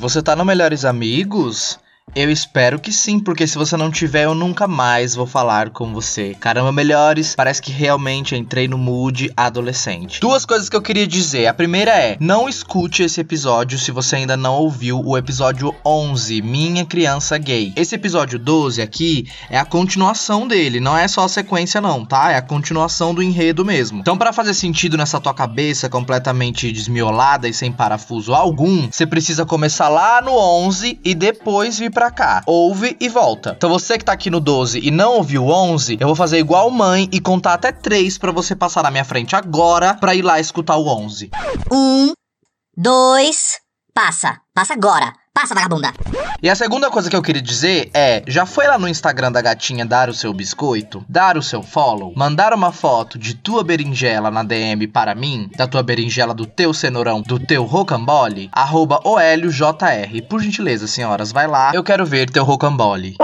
você tá no Melhores Amigos? Eu espero que sim, porque se você não tiver, eu nunca mais vou falar com você. Caramba, melhores, parece que realmente entrei no mood adolescente. Duas coisas que eu queria dizer. A primeira é: não escute esse episódio se você ainda não ouviu o episódio 11, Minha Criança Gay. Esse episódio 12 aqui é a continuação dele, não é só a sequência, não, tá? É a continuação do enredo mesmo. Então, para fazer sentido nessa tua cabeça completamente desmiolada e sem parafuso algum, você precisa começar lá no 11 e depois vir pra pra cá. Ouve e volta. Então você que tá aqui no 12 e não ouviu o 11, eu vou fazer igual mãe e contar até 3 para você passar na minha frente agora pra ir lá escutar o 11. Um, dois, passa. Passa agora. Passa, vagabunda. E a segunda coisa que eu queria dizer é: já foi lá no Instagram da gatinha dar o seu biscoito? Dar o seu follow? Mandar uma foto de tua berinjela na DM para mim? Da tua berinjela do teu cenourão, do teu rocambole? Arroba OLJR. Por gentileza, senhoras, vai lá. Eu quero ver teu rocambole.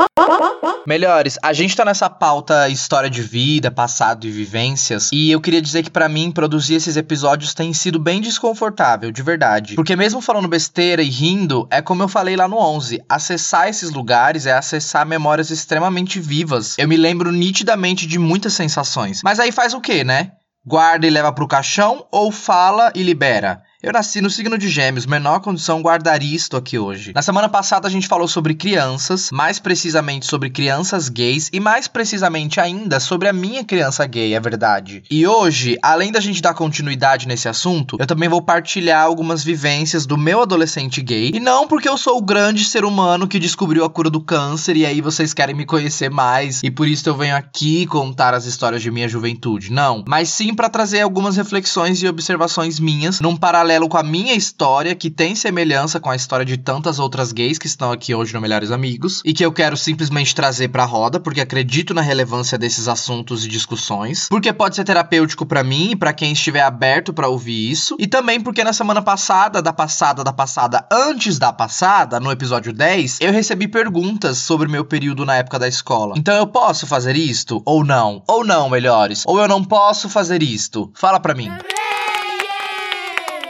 Melhores, a gente tá nessa pauta história de vida, passado e vivências, e eu queria dizer que para mim produzir esses episódios tem sido bem desconfortável, de verdade. Porque mesmo falando besteira e rindo, é como eu falei lá no 11, acessar esses lugares é acessar memórias extremamente vivas. Eu me lembro nitidamente de muitas sensações. Mas aí faz o quê, né? Guarda e leva pro caixão ou fala e libera? Eu nasci no signo de Gêmeos, menor condição guardaria isto aqui hoje. Na semana passada a gente falou sobre crianças, mais precisamente sobre crianças gays e mais precisamente ainda sobre a minha criança gay, é verdade. E hoje, além da gente dar continuidade nesse assunto, eu também vou partilhar algumas vivências do meu adolescente gay, e não porque eu sou o grande ser humano que descobriu a cura do câncer e aí vocês querem me conhecer mais e por isso eu venho aqui contar as histórias de minha juventude. Não, mas sim para trazer algumas reflexões e observações minhas num paralelo paralelo com a minha história, que tem semelhança com a história de tantas outras gays que estão aqui hoje no Melhores Amigos, e que eu quero simplesmente trazer pra roda, porque acredito na relevância desses assuntos e discussões, porque pode ser terapêutico para mim e para quem estiver aberto para ouvir isso, e também porque na semana passada, da passada, da passada, antes da passada, no episódio 10, eu recebi perguntas sobre meu período na época da escola. Então eu posso fazer isto? Ou não? Ou não, melhores? Ou eu não posso fazer isto? Fala pra mim.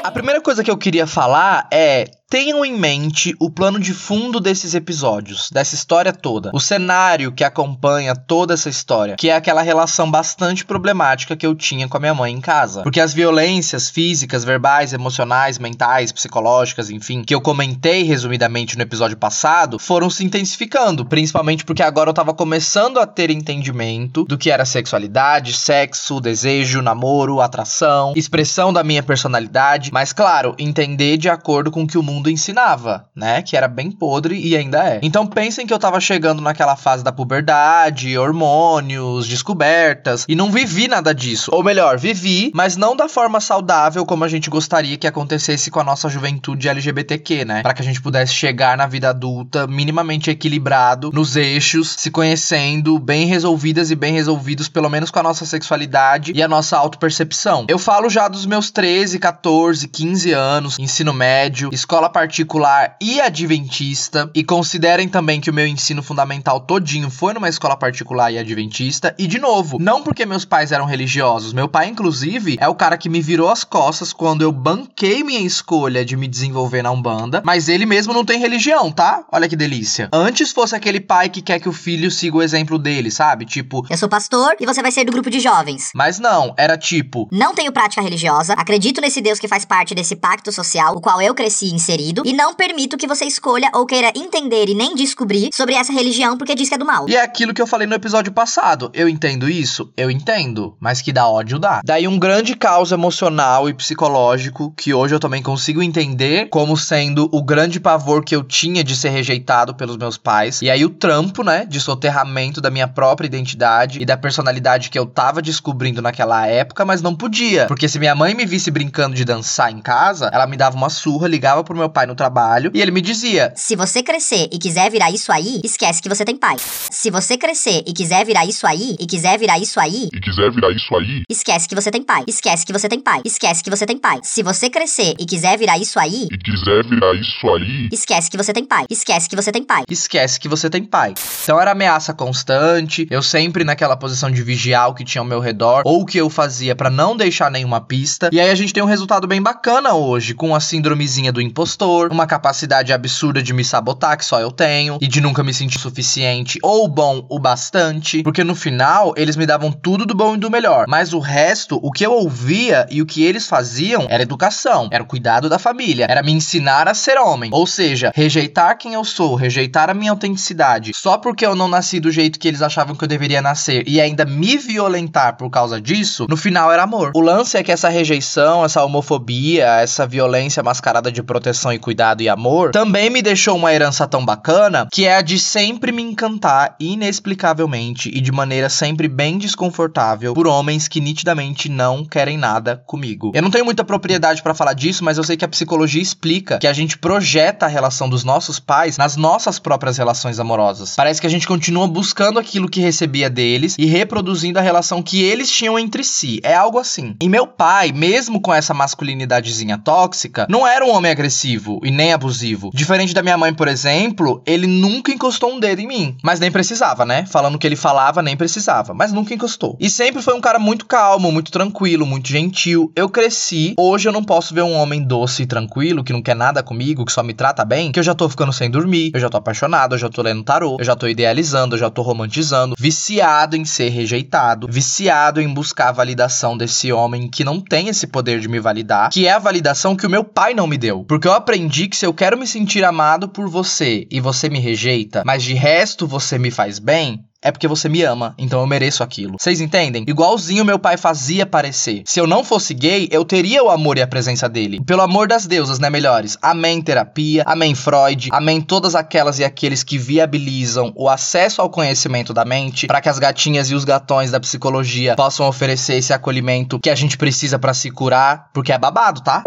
A primeira coisa que eu queria falar é Tenham em mente o plano de fundo desses episódios, dessa história toda. O cenário que acompanha toda essa história, que é aquela relação bastante problemática que eu tinha com a minha mãe em casa. Porque as violências físicas, verbais, emocionais, mentais, psicológicas, enfim, que eu comentei resumidamente no episódio passado, foram se intensificando, principalmente porque agora eu tava começando a ter entendimento do que era sexualidade, sexo, desejo, namoro, atração, expressão da minha personalidade, mas claro, entender de acordo com o que o mundo mundo ensinava, né? Que era bem podre e ainda é. Então pensem que eu tava chegando naquela fase da puberdade, hormônios, descobertas, e não vivi nada disso. Ou melhor, vivi, mas não da forma saudável como a gente gostaria que acontecesse com a nossa juventude LGBTQ, né? Para que a gente pudesse chegar na vida adulta minimamente equilibrado, nos eixos, se conhecendo, bem resolvidas e bem resolvidos, pelo menos com a nossa sexualidade e a nossa autopercepção. Eu falo já dos meus 13, 14, 15 anos, ensino médio, escola escola particular e adventista. E considerem também que o meu ensino fundamental todinho foi numa escola particular e adventista. E de novo, não porque meus pais eram religiosos. Meu pai, inclusive, é o cara que me virou as costas quando eu banquei minha escolha de me desenvolver na Umbanda. Mas ele mesmo não tem religião, tá? Olha que delícia. Antes fosse aquele pai que quer que o filho siga o exemplo dele, sabe? Tipo, eu sou pastor e você vai ser do grupo de jovens. Mas não, era tipo, não tenho prática religiosa, acredito nesse Deus que faz parte desse pacto social, o qual eu cresci inserido e não permito que você escolha ou queira entender e nem descobrir sobre essa religião porque diz que é do mal. E é aquilo que eu falei no episódio passado. Eu entendo isso? Eu entendo. Mas que dá ódio dá. Daí um grande caos emocional e psicológico que hoje eu também consigo entender como sendo o grande pavor que eu tinha de ser rejeitado pelos meus pais. E aí o trampo, né, de soterramento da minha própria identidade e da personalidade que eu tava descobrindo naquela época, mas não podia. Porque se minha mãe me visse brincando de dançar em casa, ela me dava uma surra, ligava pro meu pai no trabalho e ele me dizia: Se você crescer e quiser virar isso aí, esquece que você tem pai. Se você crescer e quiser virar isso aí, e quiser virar isso aí, e quiser virar isso aí, esquece que você tem pai. Esquece que você tem pai. Esquece que você tem pai. Se você crescer e quiser virar isso aí, e quiser virar isso aí, esquece que você tem pai. Esquece que você tem pai. esquece que você tem pai. Então era ameaça constante, eu sempre naquela posição de vigiar o que tinha ao meu redor, ou o que eu fazia pra não deixar nenhuma pista. E aí a gente tem um resultado bem bacana hoje, com a síndromezinha do impostor, uma capacidade absurda de me sabotar, que só eu tenho, e de nunca me sentir suficiente ou bom o bastante, porque no final eles me davam tudo do bom e do melhor, mas o resto, o que eu ouvia e o que eles faziam era educação, era o cuidado da família, era me ensinar a ser homem, ou seja, rejeitar quem eu sou, rejeitar a minha autenticidade, só porque eu não nasci do jeito que eles achavam que eu deveria nascer e ainda me violentar por causa disso, no final era amor. O lance é que essa rejeição, essa homofobia, essa violência mascarada de proteção e cuidado e amor, também me deixou uma herança tão bacana, que é a de sempre me encantar inexplicavelmente e de maneira sempre bem desconfortável por homens que nitidamente não querem nada comigo. Eu não tenho muita propriedade para falar disso, mas eu sei que a psicologia explica que a gente projeta a relação dos nossos pais nas nossas próprias relações amorosas. Parece que a gente continua buscando aquilo que recebia deles e reproduzindo a relação que eles tinham entre si. É algo assim. E meu pai, mesmo com essa masculinidadezinha tóxica, não era um homem agressivo e nem abusivo. Diferente da minha mãe, por exemplo, ele nunca encostou um dedo em mim, mas nem precisava, né? Falando que ele falava, nem precisava, mas nunca encostou. E sempre foi um cara muito calmo, muito tranquilo, muito gentil. Eu cresci, hoje eu não posso ver um homem doce e tranquilo, que não quer nada comigo, que só me trata bem, que eu já tô ficando sem dormir, eu já tô apaixonado, eu já tô lendo tarô, eu já tô idealizando, eu já tô romantizando, viciado em ser rejeitado, viciado em buscar a validação desse homem que não tem esse poder de me validar, que é a validação que o meu pai não me deu. Porque eu aprendi que se eu quero me sentir amado por você e você me rejeita, mas de resto você me faz bem, é porque você me ama, então eu mereço aquilo. Vocês entendem? Igualzinho meu pai fazia parecer. Se eu não fosse gay, eu teria o amor e a presença dele. Pelo amor das deusas, né, melhores? Amém terapia, amém Freud, amém todas aquelas e aqueles que viabilizam o acesso ao conhecimento da mente para que as gatinhas e os gatões da psicologia possam oferecer esse acolhimento que a gente precisa para se curar, porque é babado, tá?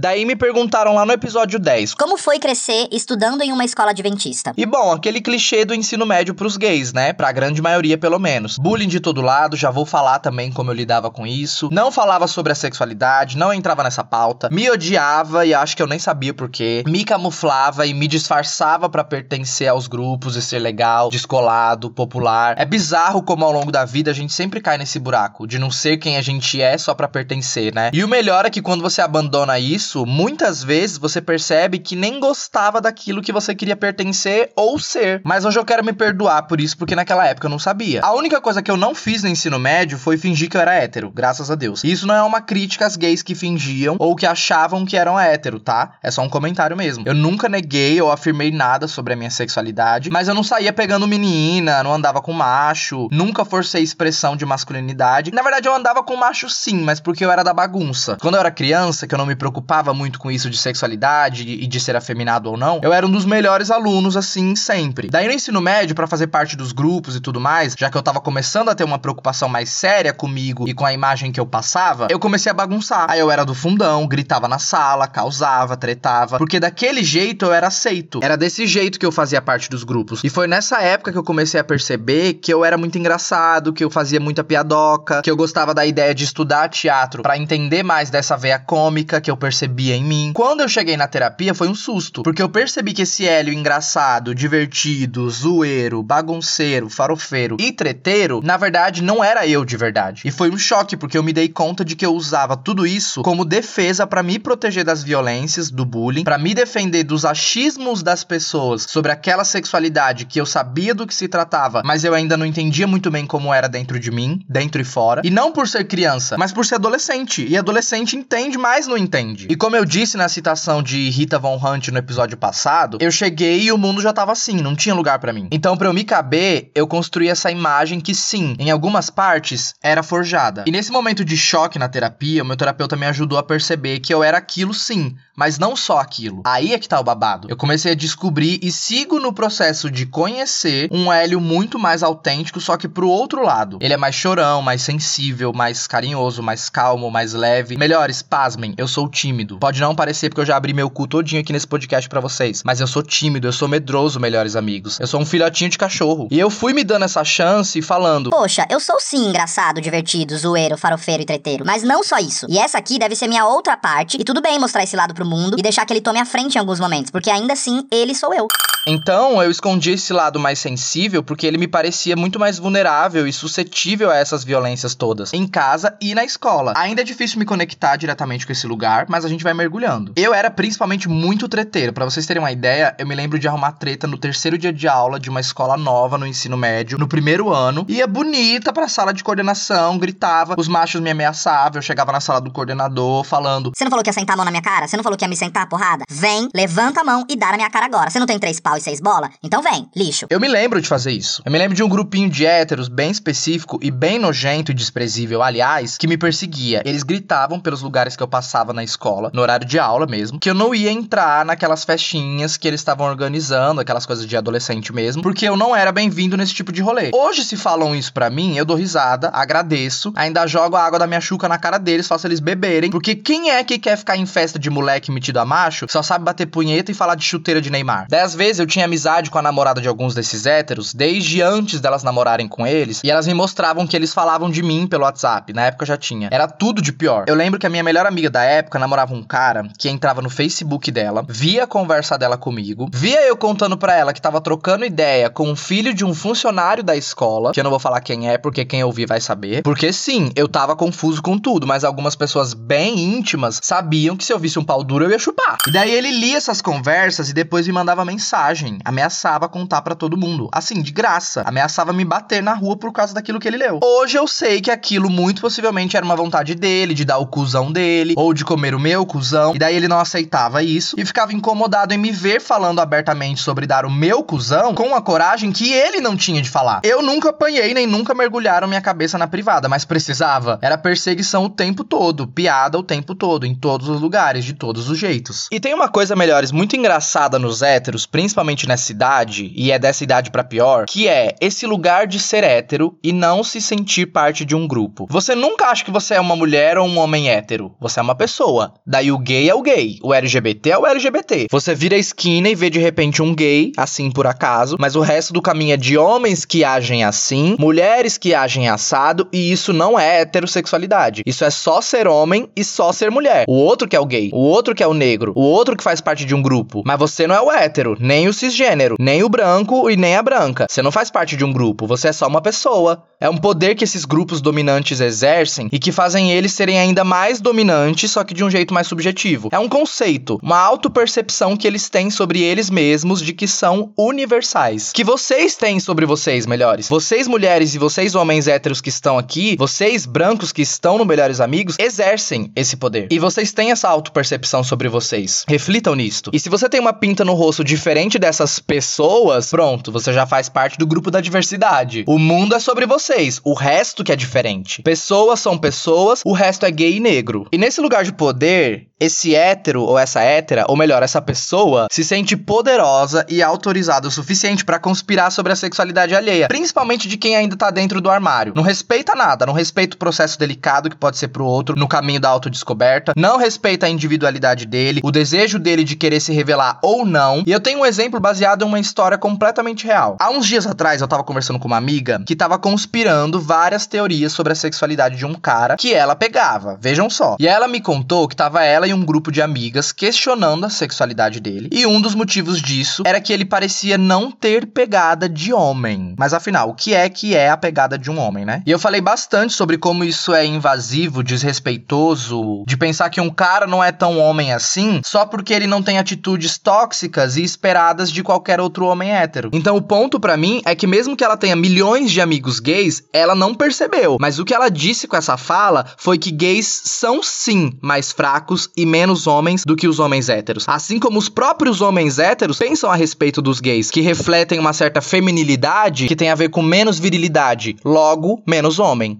Daí me perguntaram lá no episódio 10. Como foi crescer estudando em uma escola adventista? E bom, aquele clichê do ensino médio pros gays, né? Pra grande maioria, pelo menos. Bullying de todo lado, já vou falar também como eu lidava com isso. Não falava sobre a sexualidade, não entrava nessa pauta. Me odiava e acho que eu nem sabia porquê. Me camuflava e me disfarçava para pertencer aos grupos e ser legal, descolado, popular. É bizarro como ao longo da vida a gente sempre cai nesse buraco de não ser quem a gente é só para pertencer, né? E o melhor é que quando você abandona isso, muitas vezes você percebe que nem gostava daquilo que você queria pertencer ou ser. Mas hoje eu quero me perdoar por isso, porque naquela época eu não sabia. A única coisa que eu não fiz no ensino médio foi fingir que eu era hétero, graças a Deus. E isso não é uma crítica às gays que fingiam ou que achavam que eram hétero, tá? É só um comentário mesmo. Eu nunca neguei ou afirmei nada sobre a minha sexualidade, mas eu não saía pegando menina, não andava com macho, nunca forcei expressão de masculinidade. Na verdade, eu andava com macho sim, mas porque eu era da bagunça. Quando eu era criança, que eu não me preocupava muito com isso de sexualidade e de ser afeminado ou não, eu era um dos melhores alunos assim sempre. Daí no ensino médio, para fazer parte dos grupos e tudo mais, já que eu tava começando a ter uma preocupação mais séria comigo e com a imagem que eu passava, eu comecei a bagunçar. Aí eu era do fundão, gritava na sala, causava, tretava, porque daquele jeito eu era aceito. Era desse jeito que eu fazia parte dos grupos. E foi nessa época que eu comecei a perceber que eu era muito engraçado, que eu fazia muita piadoca, que eu gostava da ideia de estudar teatro para entender mais dessa veia cômica que eu percebia em mim. Quando eu cheguei na terapia foi um susto, porque eu percebi que esse Hélio engraçado, divertido, zoeiro, bagunceiro, bagunceiro, farofeiro e treteiro, na verdade não era eu de verdade. E foi um choque porque eu me dei conta de que eu usava tudo isso como defesa para me proteger das violências, do bullying, para me defender dos achismos das pessoas sobre aquela sexualidade que eu sabia do que se tratava, mas eu ainda não entendia muito bem como era dentro de mim, dentro e fora. E não por ser criança, mas por ser adolescente. E adolescente entende, mas não entende. E como eu disse na citação de Rita Von Hunt no episódio passado, eu cheguei e o mundo já tava assim, não tinha lugar para mim. Então, para eu me caber, eu construí essa imagem que sim, em algumas partes era forjada. E nesse momento de choque na terapia, o meu terapeuta me ajudou a perceber que eu era aquilo sim, mas não só aquilo. Aí é que tá o babado. Eu comecei a descobrir e sigo no processo de conhecer um Hélio muito mais autêntico, só que pro outro lado. Ele é mais chorão, mais sensível, mais carinhoso, mais calmo, mais leve. Melhores, pasmem, eu sou tímido. Pode não parecer porque eu já abri meu cu todinho aqui nesse podcast para vocês, mas eu sou tímido, eu sou medroso, melhores amigos. Eu sou um filhotinho de cachorro. E eu fui me dando essa chance falando: Poxa, eu sou sim engraçado, divertido, zoeiro, farofeiro e treteiro, mas não só isso. E essa aqui deve ser minha outra parte, e tudo bem mostrar esse lado pro mundo e deixar que ele tome a frente em alguns momentos, porque ainda assim ele sou eu. Então eu escondi esse lado mais sensível porque ele me parecia muito mais vulnerável e suscetível a essas violências todas, em casa e na escola. Ainda é difícil me conectar diretamente com esse lugar, mas a gente vai mergulhando. Eu era principalmente muito treteiro. Para vocês terem uma ideia, eu me lembro de arrumar treta no terceiro dia de aula de uma escola nova no ensino médio, no primeiro ano. Ia bonita pra sala de coordenação, gritava, os machos me ameaçavam, eu chegava na sala do coordenador falando: Você não falou que ia sentar a mão na minha cara? Você não falou que ia me sentar, porrada? Vem, levanta a mão e dá na minha cara agora. Você não tem três pau e seis bola? Então vem, lixo. Eu me lembro de fazer isso. Eu me lembro de um grupinho de héteros bem específico e bem nojento e desprezível, aliás, que me perseguia. Eles gritavam pelos lugares que eu passava na escola, no horário de aula mesmo, que eu não ia entrar naquelas festinhas que eles estavam organizando, aquelas coisas de adolescente mesmo, porque eu não era bem-vindo nesse tipo de rolê. Hoje, se falam isso pra mim, eu dou risada, agradeço, ainda jogo a água da minha chuca na cara deles, faço eles beberem, porque quem é que quer ficar em festa de moleque metido a macho, só sabe bater punheta e falar de chuteira de Neymar? Dez vezes eu tinha amizade com a namorada de alguns desses héteros, desde antes delas namorarem com eles, e elas me mostravam que eles falavam de mim pelo WhatsApp. Na época já tinha. Era tudo de pior. Eu lembro que a minha melhor amiga da época namorava um cara que entrava no Facebook dela, via a conversa dela comigo, via eu contando pra ela que tava trocando ideia com o filho de um funcionário da escola, que eu não vou falar quem é, porque quem ouvir vai saber. Porque sim, eu tava confuso com tudo, mas algumas pessoas bem íntimas sabiam que se eu visse um pau duro eu ia chupar. E daí ele lia essas conversas e depois me mandava mensagem, ameaçava contar pra todo mundo. Assim, de graça. Ameaçava me bater na rua por causa daquilo que ele leu. Hoje eu sei que aquilo muito possivelmente era uma vontade dele, de dar o cuzão dele, ou de comer o meu cuzão. E daí ele não aceitava isso e ficava incomodado em me ver falando abertamente sobre dar o meu cuzão com a coragem que ele não tinha de falar. Eu nunca apanhei nem nunca mergulharam minha cabeça na privada, mas precisava. Era perseguição o tempo todo, piada o tempo todo, em todos os lugares, de todos os jeitos. E tem uma coisa, melhores, muito engraçada nos héteros, principalmente nessa idade, e é dessa idade pra pior, que é esse lugar de ser hétero e não se sentir parte de um grupo. Você nunca acha que você é uma mulher ou um homem hétero. Você é uma pessoa. Daí o gay é o gay, o LGBT é o LGBT. Você vira a esquina e vê de repente um gay, assim por acaso, mas o resto do caminho é de homens que agem assim, mulheres que agem assado, e isso não é heterossexualidade. Isso é só ser homem e só ser mulher. O outro que é o gay, o outro que é o negro, o outro que faz parte de um grupo. Mas você não é o hétero, nem o cisgênero, nem o branco e nem a branca. Você não faz parte de um grupo, você é só uma pessoa. É um poder que esses grupos dominantes exercem e que fazem eles serem ainda mais dominantes, só que de um jeito mais subjetivo. É um conceito, uma autopercepção que eles têm sobre eles mesmos de que são universais. Que vocês têm sobre vocês, melhores. Vocês mulheres e vocês homens héteros que estão aqui, vocês brancos que estão no Melhores Amigos, exercem esse poder. E vocês têm essa autopercepção sobre vocês. Reflitam nisto. E se você tem uma pinta no rosto diferente dessas pessoas, pronto, você já faz parte do grupo da diversidade. O mundo é sobre vocês, o resto que é diferente. Pessoas são pessoas, o resto é gay e negro. E nesse lugar de poder, esse hétero ou essa hétera, ou melhor, essa pessoa, se sente poderosa e autorizada o suficiente para conspirar sobre a sexualidade alheia, principalmente de quem ainda tá dentro do armário. Não respeita nada, não respeita o processo delicado que pode ser pro outro no caminho da autodescoberta, não respeita a individualidade dele, o desejo dele de querer se revelar ou não. E eu tenho um exemplo baseado em uma história completamente real. Há uns dias atrás eu tava conversando com uma amiga que tava conspirando várias teorias sobre a sexualidade de um cara que ela pegava. Vejam só. E ela me contou que tava ela em um grupo de amigas questionando a sexualidade dele. E um dos motivos disso era que ele parecia não ter pegada de homem. Mas afinal, o que é que é a pegada de um homem, né? E eu falei bastante sobre como isso é invasivo, desrespeitoso, de pensar que um cara não é tão homem assim só porque ele não tem atitudes tóxicas e esperadas de qualquer outro homem hétero. Então o ponto para mim é que mesmo que ela tenha milhões de amigos gays, ela não percebeu. Mas o que ela disse com essa fala foi que gays são sim mais fracos e menos homens do que os homens héteros. Assim como os próprios homens héteros pensam a respeito dos gays, que refletem uma certa feminilidade que tem a ver com menos virilidade, logo menos homem.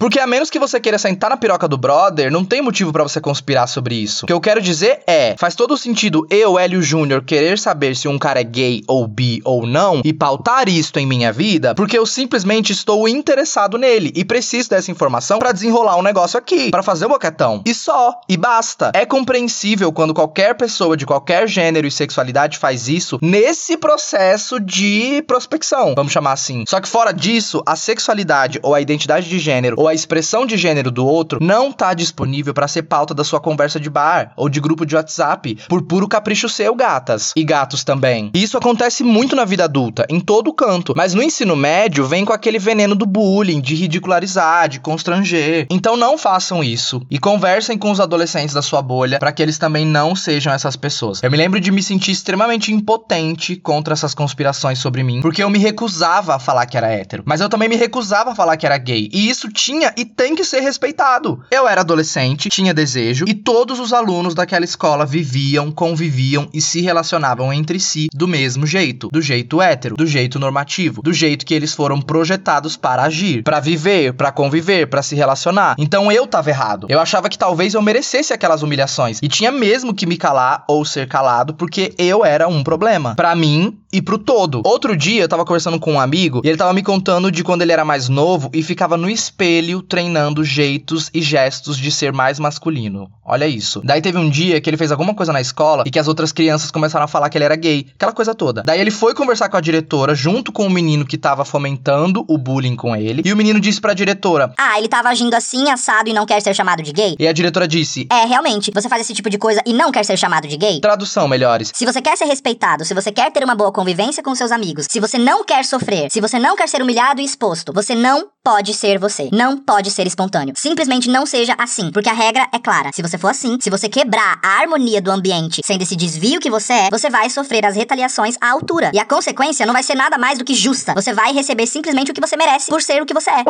Porque a menos que você queira sentar na piroca do brother, não tem motivo para você conspirar sobre isso. O que eu quero dizer é, faz todo sentido eu, Hélio Júnior, querer saber se um cara é gay ou bi ou não e pautar isto em minha vida, porque eu simplesmente estou interessado nele e preciso dessa informação para desenrolar um negócio aqui, para fazer o boquetão. E só, e basta. É compreensível quando qualquer pessoa de qualquer gênero e sexualidade faz isso nesse processo de prospecção, vamos chamar assim. Só que fora disso, a sexualidade ou a identidade de gênero ou a expressão de gênero do outro não tá disponível para ser pauta da sua conversa de bar ou de grupo de WhatsApp, por puro capricho seu, gatas. E gatos também. E isso acontece muito na vida adulta, em todo canto. Mas no ensino médio vem com aquele veneno do bullying, de ridicularizar, de constranger. Então não façam isso e conversem com os adolescentes da sua bolha para que eles também não sejam essas pessoas. Eu me lembro de me sentir extremamente impotente contra essas conspirações sobre mim, porque eu me recusava a falar que era hétero, mas eu também me recusava a falar que era gay. E isso tinha tinha e tem que ser respeitado. Eu era adolescente, tinha desejo e todos os alunos daquela escola viviam, conviviam e se relacionavam entre si do mesmo jeito, do jeito hétero, do jeito normativo, do jeito que eles foram projetados para agir, para viver, para conviver, para se relacionar. Então eu tava errado. Eu achava que talvez eu merecesse aquelas humilhações e tinha mesmo que me calar ou ser calado porque eu era um problema para mim e pro todo. Outro dia eu tava conversando com um amigo e ele tava me contando de quando ele era mais novo e ficava no espelho treinando jeitos e gestos de ser mais masculino. Olha isso. Daí teve um dia que ele fez alguma coisa na escola e que as outras crianças começaram a falar que ele era gay, aquela coisa toda. Daí ele foi conversar com a diretora junto com o menino que tava fomentando o bullying com ele e o menino disse pra diretora: Ah, ele tava agindo assim, assado e não quer ser chamado de gay? E a diretora disse: É, realmente, você faz esse tipo de coisa e não quer ser chamado de gay? Tradução, melhores. Se você quer ser respeitado, se você quer ter uma boa convivência com seus amigos, se você não quer sofrer, se você não quer ser humilhado e exposto, você não pode ser você. Não pode ser espontâneo. Simplesmente não seja assim, porque a regra é clara. Se você for assim, se você quebrar a harmonia do ambiente sendo esse desvio que você é, você vai sofrer as retaliações à altura. E a consequência não vai ser nada mais do que justa. Você vai receber simplesmente o que você merece por ser o que você é.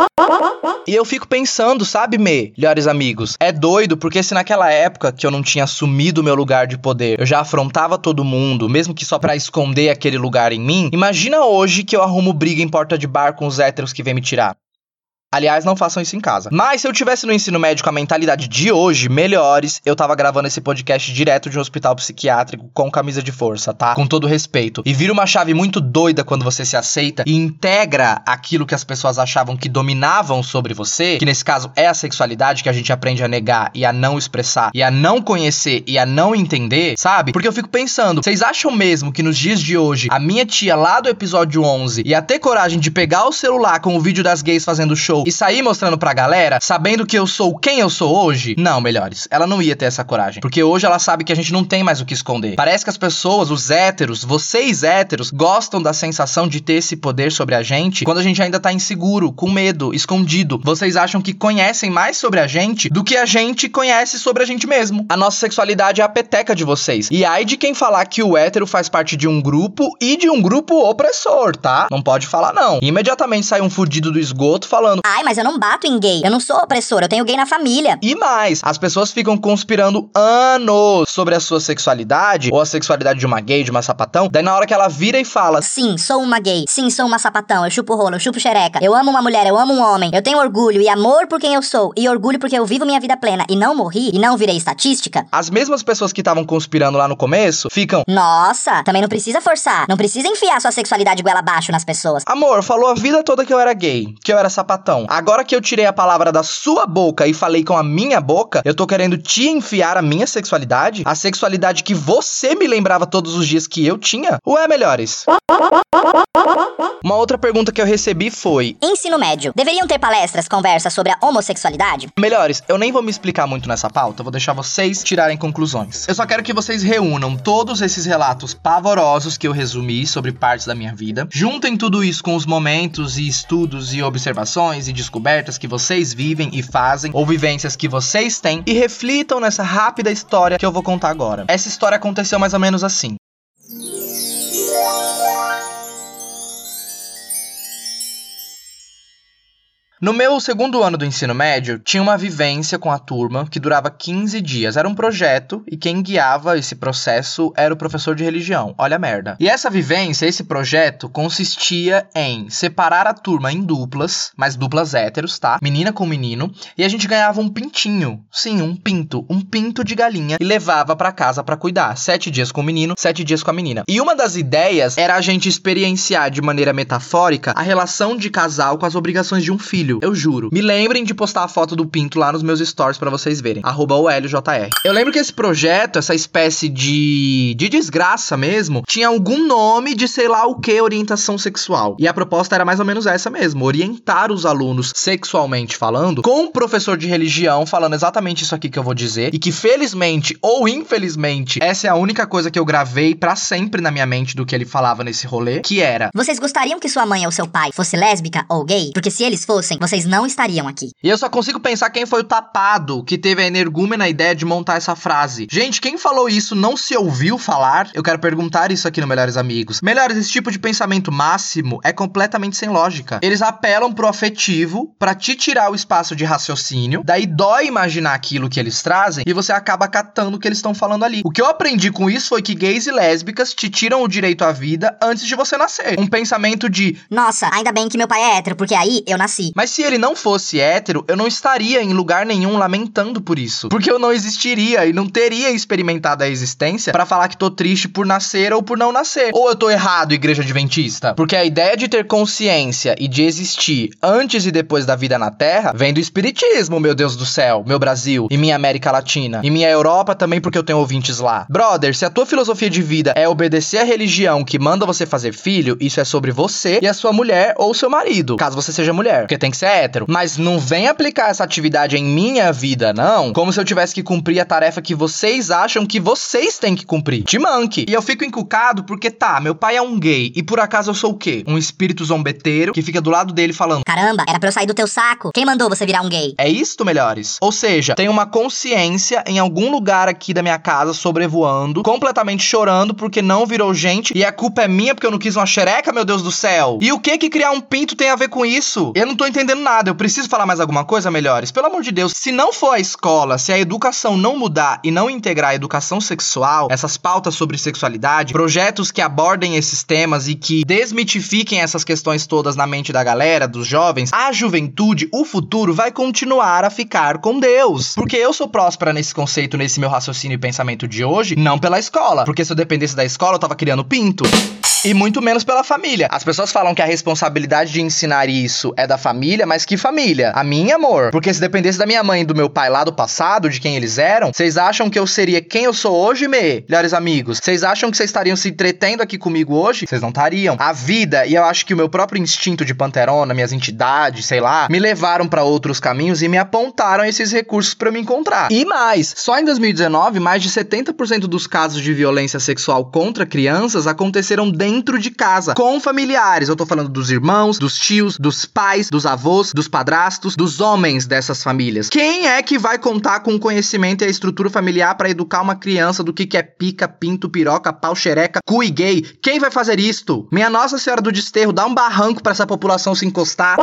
E eu fico pensando, sabe, Me, melhores amigos, é doido porque se naquela época que eu não tinha assumido o meu lugar de poder, eu já afrontava todo mundo, mesmo que só para esconder aquele lugar em mim, imagina hoje que eu arrumo briga em porta de bar com os héteros que vêm me tirar. Aliás, não façam isso em casa. Mas se eu tivesse no ensino médio com a mentalidade de hoje, melhores, eu tava gravando esse podcast direto de um hospital psiquiátrico com camisa de força, tá? Com todo respeito. E vira uma chave muito doida quando você se aceita e integra aquilo que as pessoas achavam que dominavam sobre você, que nesse caso é a sexualidade que a gente aprende a negar e a não expressar, e a não conhecer e a não entender, sabe? Porque eu fico pensando, vocês acham mesmo que nos dias de hoje, a minha tia lá do episódio 11 ia ter coragem de pegar o celular com o vídeo das gays fazendo show e sair mostrando pra galera, sabendo que eu sou quem eu sou hoje? Não, melhores. Ela não ia ter essa coragem. Porque hoje ela sabe que a gente não tem mais o que esconder. Parece que as pessoas, os héteros, vocês héteros, gostam da sensação de ter esse poder sobre a gente quando a gente ainda tá inseguro, com medo, escondido. Vocês acham que conhecem mais sobre a gente do que a gente conhece sobre a gente mesmo. A nossa sexualidade é a peteca de vocês. E ai de quem falar que o hétero faz parte de um grupo e de um grupo opressor, tá? Não pode falar não. Imediatamente sai um fudido do esgoto falando: Ai, mas eu não bato em gay. Eu não sou opressor, eu tenho gay na família. E mais, as pessoas ficam conspirando anos sobre a sua sexualidade ou a sexualidade de uma gay, de uma sapatão. Daí na hora que ela vira e fala: Sim, sou uma gay. Sim, sou uma sapatão. Eu chupo rolo, eu chupo xereca. Eu amo uma mulher, eu amo um homem. Eu tenho orgulho e amor por quem eu sou. E orgulho porque eu vivo minha vida plena e não morri e não virei estatística. As mesmas pessoas que estavam conspirando lá no começo ficam: Nossa, também não precisa forçar. Não precisa enfiar sua sexualidade goela abaixo nas pessoas. Amor, falou a vida toda que eu era gay, que eu era sapatão. Então, agora que eu tirei a palavra da sua boca e falei com a minha boca, eu tô querendo te enfiar a minha sexualidade? A sexualidade que você me lembrava todos os dias que eu tinha? Ué, melhores? Uma outra pergunta que eu recebi foi: Ensino médio. Deveriam ter palestras, conversas sobre a homossexualidade? Melhores, eu nem vou me explicar muito nessa pauta, vou deixar vocês tirarem conclusões. Eu só quero que vocês reúnam todos esses relatos pavorosos que eu resumi sobre partes da minha vida, juntem tudo isso com os momentos e estudos e observações e descobertas que vocês vivem e fazem, ou vivências que vocês têm, e reflitam nessa rápida história que eu vou contar agora. Essa história aconteceu mais ou menos assim. No meu segundo ano do ensino médio, tinha uma vivência com a turma que durava 15 dias. Era um projeto e quem guiava esse processo era o professor de religião. Olha a merda. E essa vivência, esse projeto, consistia em separar a turma em duplas, mas duplas héteros, tá? Menina com menino. E a gente ganhava um pintinho. Sim, um pinto. Um pinto de galinha. E levava para casa para cuidar. Sete dias com o menino, sete dias com a menina. E uma das ideias era a gente experienciar de maneira metafórica a relação de casal com as obrigações de um filho filho. Eu juro. Me lembrem de postar a foto do pinto lá nos meus stories para vocês verem. Arroba OLJR. Eu lembro que esse projeto, essa espécie de. de desgraça mesmo, tinha algum nome de sei lá o que orientação sexual. E a proposta era mais ou menos essa mesmo: orientar os alunos sexualmente falando, com um professor de religião falando exatamente isso aqui que eu vou dizer. E que felizmente ou infelizmente, essa é a única coisa que eu gravei para sempre na minha mente do que ele falava nesse rolê, que era. Vocês gostariam que sua mãe ou seu pai fosse lésbica ou gay? Porque se eles fossem, vocês não estariam aqui. E eu só consigo pensar quem foi o tapado que teve a energúmena ideia de montar essa frase. Gente, quem falou isso não se ouviu falar? Eu quero perguntar isso aqui no Melhores Amigos. Melhores, esse tipo de pensamento máximo é completamente sem lógica. Eles apelam pro afetivo para te tirar o espaço de raciocínio, daí dói imaginar aquilo que eles trazem e você acaba catando o que eles estão falando ali. O que eu aprendi com isso foi que gays e lésbicas te tiram o direito à vida antes de você nascer. Um pensamento de Nossa, ainda bem que meu pai é hétero, porque aí eu nasci. mas se ele não fosse hétero, eu não estaria em lugar nenhum lamentando por isso. Porque eu não existiria e não teria experimentado a existência pra falar que tô triste por nascer ou por não nascer. Ou eu tô errado, igreja adventista? Porque a ideia de ter consciência e de existir antes e depois da vida na Terra vem do espiritismo, meu Deus do céu, meu Brasil e minha América Latina. E minha Europa também porque eu tenho ouvintes lá. Brother, se a tua filosofia de vida é obedecer a religião que manda você fazer filho, isso é sobre você e a sua mulher ou seu marido, caso você seja mulher, porque tem que ser hétero. Mas não vem aplicar essa atividade em minha vida, não, como se eu tivesse que cumprir a tarefa que vocês acham que vocês têm que cumprir. Te manque. E eu fico encucado porque tá, meu pai é um gay e por acaso eu sou o quê? Um espírito zombeteiro que fica do lado dele falando Caramba, era pra eu sair do teu saco. Quem mandou você virar um gay? é isto, melhores? Ou seja, tem uma consciência em algum lugar aqui da minha casa sobrevoando, completamente chorando porque não virou gente e a culpa é minha porque eu não quis uma xereca, meu Deus do céu. E o que que criar um pinto tem a ver com isso? Eu não tô entendendo nada. Eu preciso falar mais alguma coisa, melhores? Pelo amor de Deus, se não for a escola, se a educação não mudar e não integrar a educação sexual, essas pautas sobre sexualidade, projetos que abordem esses temas e que desmitifiquem essas questões todas na mente da galera, dos jovens, a juventude, o futuro vai continuar a ficar com Deus. Porque eu sou próspera nesse conceito, nesse meu raciocínio e pensamento de hoje, não pela escola. Porque se eu dependesse da escola, eu tava criando pinto. E muito menos pela família. As pessoas falam que a responsabilidade de ensinar isso é da família, mas que família? A minha, amor. Porque se dependesse da minha mãe e do meu pai lá do passado, de quem eles eram, vocês acham que eu seria quem eu sou hoje, me? Melhores amigos. Vocês acham que vocês estariam se entretendo aqui comigo hoje? Vocês não estariam. A vida, e eu acho que o meu próprio instinto de panterona, minhas entidades, sei lá, me levaram pra outros caminhos e me apontaram esses recursos eu me encontrar. E mais, só em 2019, mais de 70% dos casos de violência sexual contra crianças aconteceram dentro de casa, com familiares. Eu tô falando dos irmãos, dos tios, dos pais, dos avós, dos padrastos, dos homens dessas famílias. Quem é que vai contar com o conhecimento e a estrutura familiar pra educar uma criança do que que é pica, pinto, piroca, pau, xereca, cu e gay? Quem vai fazer isto? Minha Nossa Senhora do Desterro, dá um barranco pra essa população se encostar.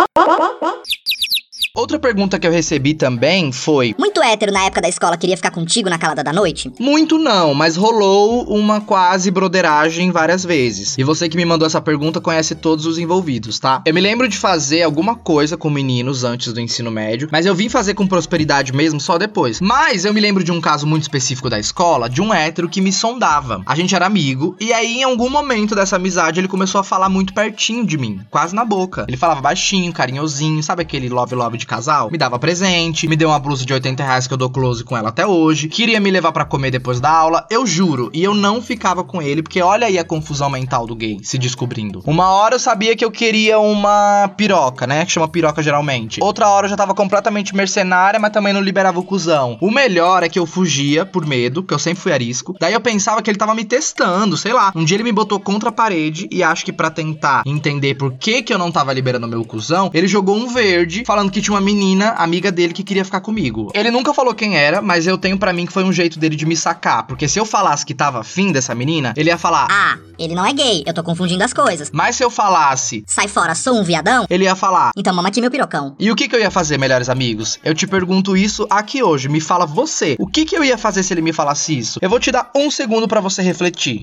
Outra pergunta que eu recebi também foi: Muito hétero na época da escola queria ficar contigo na calada da noite? Muito não, mas rolou uma quase broderagem várias vezes. E você que me mandou essa pergunta conhece todos os envolvidos, tá? Eu me lembro de fazer alguma coisa com meninos antes do ensino médio, mas eu vim fazer com prosperidade mesmo só depois. Mas eu me lembro de um caso muito específico da escola, de um hétero que me sondava. A gente era amigo, e aí em algum momento dessa amizade ele começou a falar muito pertinho de mim, quase na boca. Ele falava baixinho, carinhosinho, sabe aquele love love de casal? Me dava presente, me deu uma blusa de 80 reais que eu dou close com ela até hoje, queria me levar para comer depois da aula, eu juro, e eu não ficava com ele, porque olha aí a confusão mental do gay se descobrindo. Uma hora eu sabia que eu queria uma piroca, né? Que chama piroca geralmente. Outra hora eu já tava completamente mercenária, mas também não liberava o cuzão. O melhor é que eu fugia por medo, que eu sempre fui arisco. Daí eu pensava que ele tava me testando, sei lá. Um dia ele me botou contra a parede e acho que para tentar entender por que que eu não tava liberando meu cuzão, ele jogou um verde falando que tinha uma menina, amiga dele, que queria ficar comigo. Ele nunca falou quem era, mas eu tenho para mim que foi um jeito dele de me sacar, porque se eu falasse que tava afim dessa menina, ele ia falar: Ah, ele não é gay, eu tô confundindo as coisas. Mas se eu falasse, Sai fora, sou um viadão? ele ia falar. Então mama aqui meu pirocão. E o que, que eu ia fazer, melhores amigos? Eu te pergunto isso aqui hoje. Me fala você. O que, que eu ia fazer se ele me falasse isso? Eu vou te dar um segundo pra você refletir.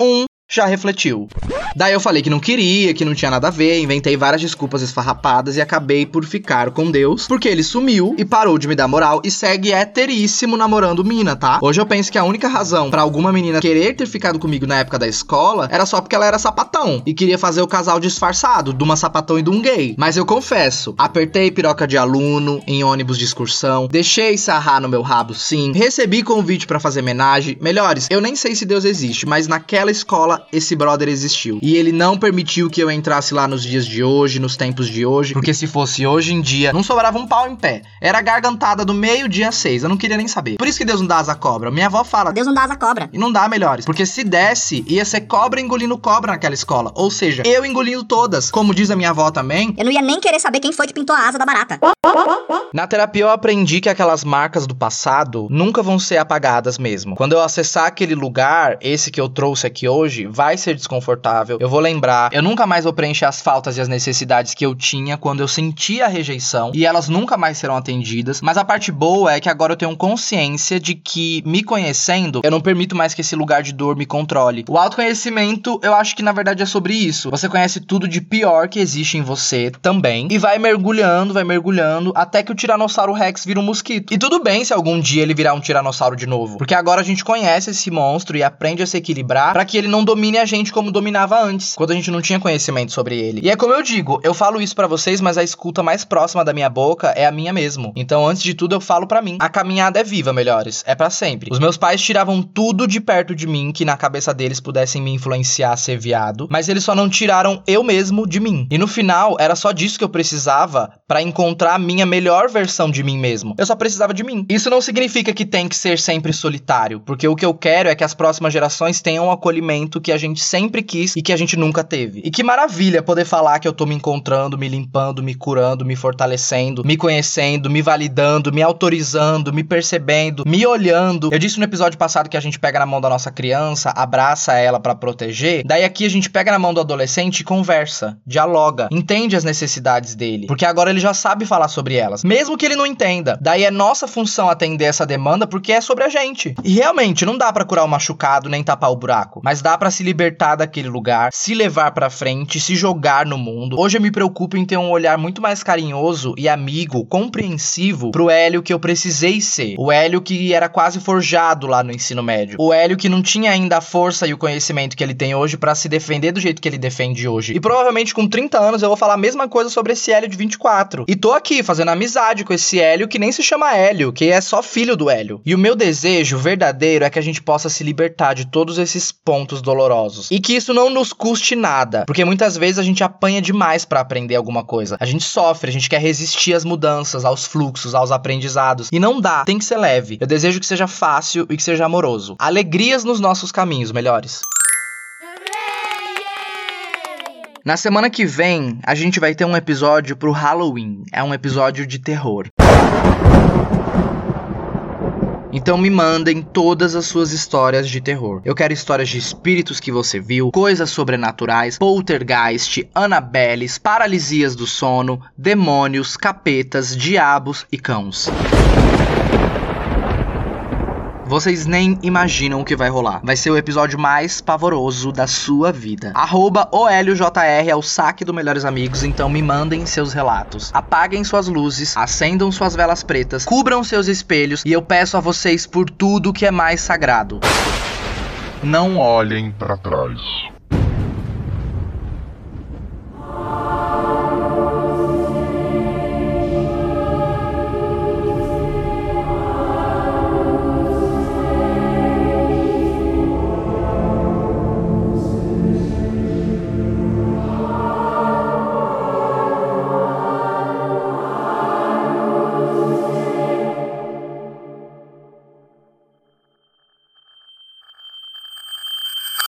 Um. Já refletiu. Daí eu falei que não queria, que não tinha nada a ver, inventei várias desculpas esfarrapadas e acabei por ficar com Deus, porque ele sumiu e parou de me dar moral e segue heteríssimo namorando mina, tá? Hoje eu penso que a única razão pra alguma menina querer ter ficado comigo na época da escola era só porque ela era sapatão e queria fazer o casal disfarçado de uma sapatão e de um gay. Mas eu confesso, apertei piroca de aluno em ônibus de excursão, deixei sarrar no meu rabo sim, recebi convite pra fazer homenagem. Melhores, eu nem sei se Deus existe, mas naquela escola esse brother existiu. E ele não permitiu que eu entrasse lá nos dias de hoje, nos tempos de hoje, porque se fosse hoje em dia, não sobrava um pau em pé. Era gargantada do meio-dia seis, eu não queria nem saber. Por isso que Deus não dá asa à cobra. Minha avó fala, Deus não dá asa à cobra. e não dá melhores. Porque se desse, ia ser cobra engolindo cobra naquela escola. Ou seja, eu engolindo todas. Como diz a minha avó também, Eu não ia nem querer saber quem foi que pintou a asa da barata. na terapia eu aprendi que aquelas marcas do passado nunca vão ser apagadas mesmo. Quando eu acessar aquele lugar, esse que eu trouxe aqui hoje, vai ser desconfortável. Eu vou lembrar, eu nunca mais vou preencher as faltas e as necessidades que eu tinha quando eu sentia a rejeição e elas nunca mais serão atendidas. Mas a parte boa é que agora eu tenho consciência de que me conhecendo, eu não permito mais que esse lugar de dor me controle. O autoconhecimento, eu acho que na verdade é sobre isso. Você conhece tudo de pior que existe em você também e vai mergulhando, vai mergulhando até que o Tiranossauro Rex vira um mosquito. E tudo bem se algum dia ele virar um tiranossauro de novo, porque agora a gente conhece esse monstro e aprende a se equilibrar para que ele não domine a gente como dominava antes, quando a gente não tinha conhecimento sobre ele. E é como eu digo, eu falo isso para vocês, mas a escuta mais próxima da minha boca é a minha mesmo. Então, antes de tudo, eu falo para mim. A caminhada é viva, melhores, é para sempre. Os meus pais tiravam tudo de perto de mim que na cabeça deles pudessem me influenciar a ser viado, mas eles só não tiraram eu mesmo de mim. E no final, era só disso que eu precisava para encontrar a minha melhor versão de mim mesmo. Eu só precisava de mim. Isso não significa que tem que ser sempre solitário, porque o que eu quero é que as próximas gerações tenham o acolhimento que a gente sempre quis e que a gente nunca teve. E que maravilha poder falar que eu tô me encontrando, me limpando, me curando, me fortalecendo, me conhecendo, me validando, me autorizando, me percebendo, me olhando. Eu disse no episódio passado que a gente pega na mão da nossa criança, abraça ela pra proteger. Daí aqui a gente pega na mão do adolescente e conversa, dialoga, entende as necessidades dele, porque agora ele já sabe falar sobre elas, mesmo que ele não entenda. Daí é nossa função atender essa demanda porque é sobre a gente. E realmente não dá pra curar o machucado nem tapar o buraco, mas dá pra se libertar daquele lugar, se levar pra frente, se jogar no mundo. Hoje eu me preocupo em ter um olhar muito mais carinhoso e amigo, compreensivo pro Hélio que eu precisei ser. O Hélio que era quase forjado lá no ensino médio. O Hélio que não tinha ainda a força e o conhecimento que ele tem hoje pra se defender do jeito que ele defende hoje. E provavelmente com 30 anos eu vou falar a mesma coisa sobre esse Hélio de 24. E tô aqui fazendo amizade com esse Hélio que nem se chama Hélio, que é só filho do Hélio. E o meu desejo verdadeiro é que a gente possa se libertar de todos esses pontos dolorosos. E que isso não nos custe nada, porque muitas vezes a gente apanha demais pra aprender alguma coisa. A gente sofre, a gente quer resistir às mudanças, aos fluxos, aos aprendizados. E não dá, tem que ser leve. Eu desejo que seja fácil e que seja amoroso. Alegrias nos nossos caminhos, melhores. Na semana que vem, a gente vai ter um episódio pro Halloween. É um episódio de terror. Então me mandem todas as suas histórias de terror. Eu quero histórias de espíritos que você viu, coisas sobrenaturais, poltergeist, anabeles, paralisias do sono, demônios, capetas, diabos e cãos. Vocês nem imaginam o que vai rolar. Vai ser o episódio mais pavoroso da sua vida. Arroba OLJR é o saque do Melhores Amigos, então me mandem seus relatos. Apaguem suas luzes, acendam suas velas pretas, cubram seus espelhos e eu peço a vocês por tudo que é mais sagrado. Não olhem para trás.